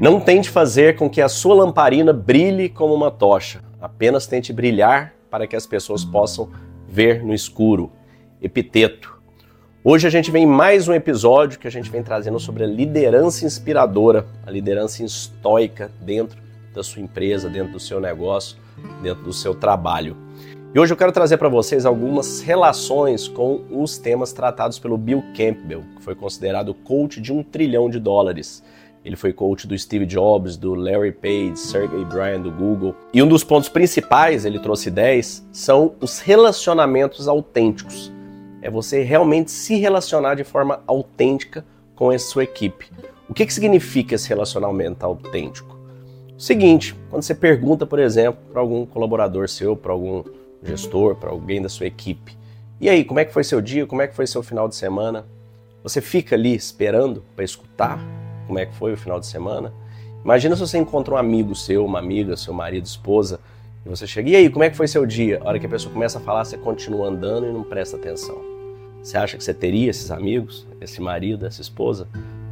Não tente fazer com que a sua lamparina brilhe como uma tocha. Apenas tente brilhar para que as pessoas possam ver no escuro. Epiteto. Hoje a gente vem mais um episódio que a gente vem trazendo sobre a liderança inspiradora, a liderança estoica dentro da sua empresa, dentro do seu negócio, dentro do seu trabalho. E hoje eu quero trazer para vocês algumas relações com os temas tratados pelo Bill Campbell, que foi considerado coach de um trilhão de dólares. Ele foi coach do Steve Jobs, do Larry Page, Sergey Brin do Google. E um dos pontos principais, ele trouxe 10, são os relacionamentos autênticos. É você realmente se relacionar de forma autêntica com a sua equipe. O que, que significa esse relacionamento autêntico? O seguinte, quando você pergunta, por exemplo, para algum colaborador seu, para algum gestor, para alguém da sua equipe. E aí, como é que foi seu dia? Como é que foi seu final de semana? Você fica ali esperando para escutar como é que foi o final de semana? Imagina se você encontra um amigo seu, uma amiga, seu marido, esposa, e você chega, e aí, como é que foi seu dia? A hora que a pessoa começa a falar, você continua andando e não presta atenção. Você acha que você teria esses amigos, esse marido, essa esposa?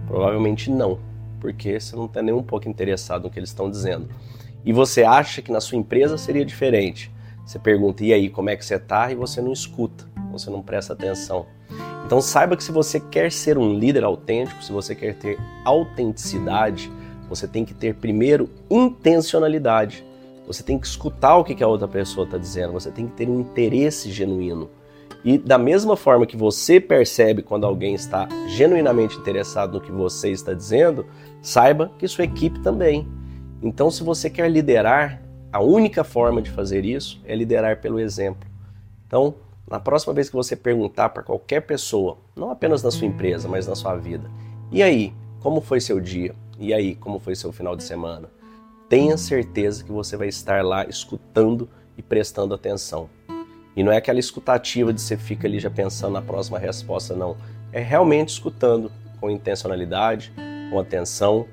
Provavelmente não, porque você não está nem um pouco interessado no que eles estão dizendo. E você acha que na sua empresa seria diferente. Você pergunta, e aí, como é que você está? E você não escuta, você não presta atenção. Então saiba que se você quer ser um líder autêntico, se você quer ter autenticidade, você tem que ter primeiro intencionalidade. Você tem que escutar o que a outra pessoa está dizendo, você tem que ter um interesse genuíno. E da mesma forma que você percebe quando alguém está genuinamente interessado no que você está dizendo, saiba que sua equipe também. Então, se você quer liderar, a única forma de fazer isso é liderar pelo exemplo. Então, na próxima vez que você perguntar para qualquer pessoa, não apenas na sua empresa, mas na sua vida, e aí, como foi seu dia? E aí, como foi seu final de semana? Tenha certeza que você vai estar lá escutando e prestando atenção. E não é aquela escutativa de você fica ali já pensando na próxima resposta, não. É realmente escutando com intencionalidade, com atenção,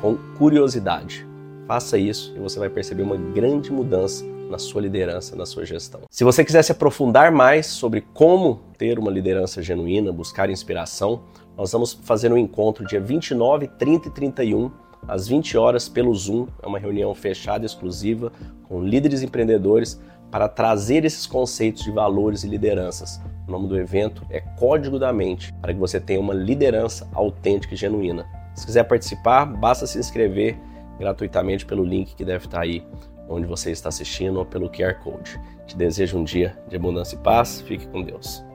com curiosidade. Faça isso e você vai perceber uma grande mudança na sua liderança, na sua gestão. Se você quiser se aprofundar mais sobre como ter uma liderança genuína, buscar inspiração, nós vamos fazer um encontro dia 29, 30 e 31 às 20 horas pelo Zoom. É uma reunião fechada exclusiva com líderes empreendedores para trazer esses conceitos de valores e lideranças. O nome do evento é Código da Mente, para que você tenha uma liderança autêntica e genuína. Se quiser participar, basta se inscrever gratuitamente pelo link que deve estar aí onde você está assistindo ou pelo QR Code. Te desejo um dia de abundância e paz. Fique com Deus.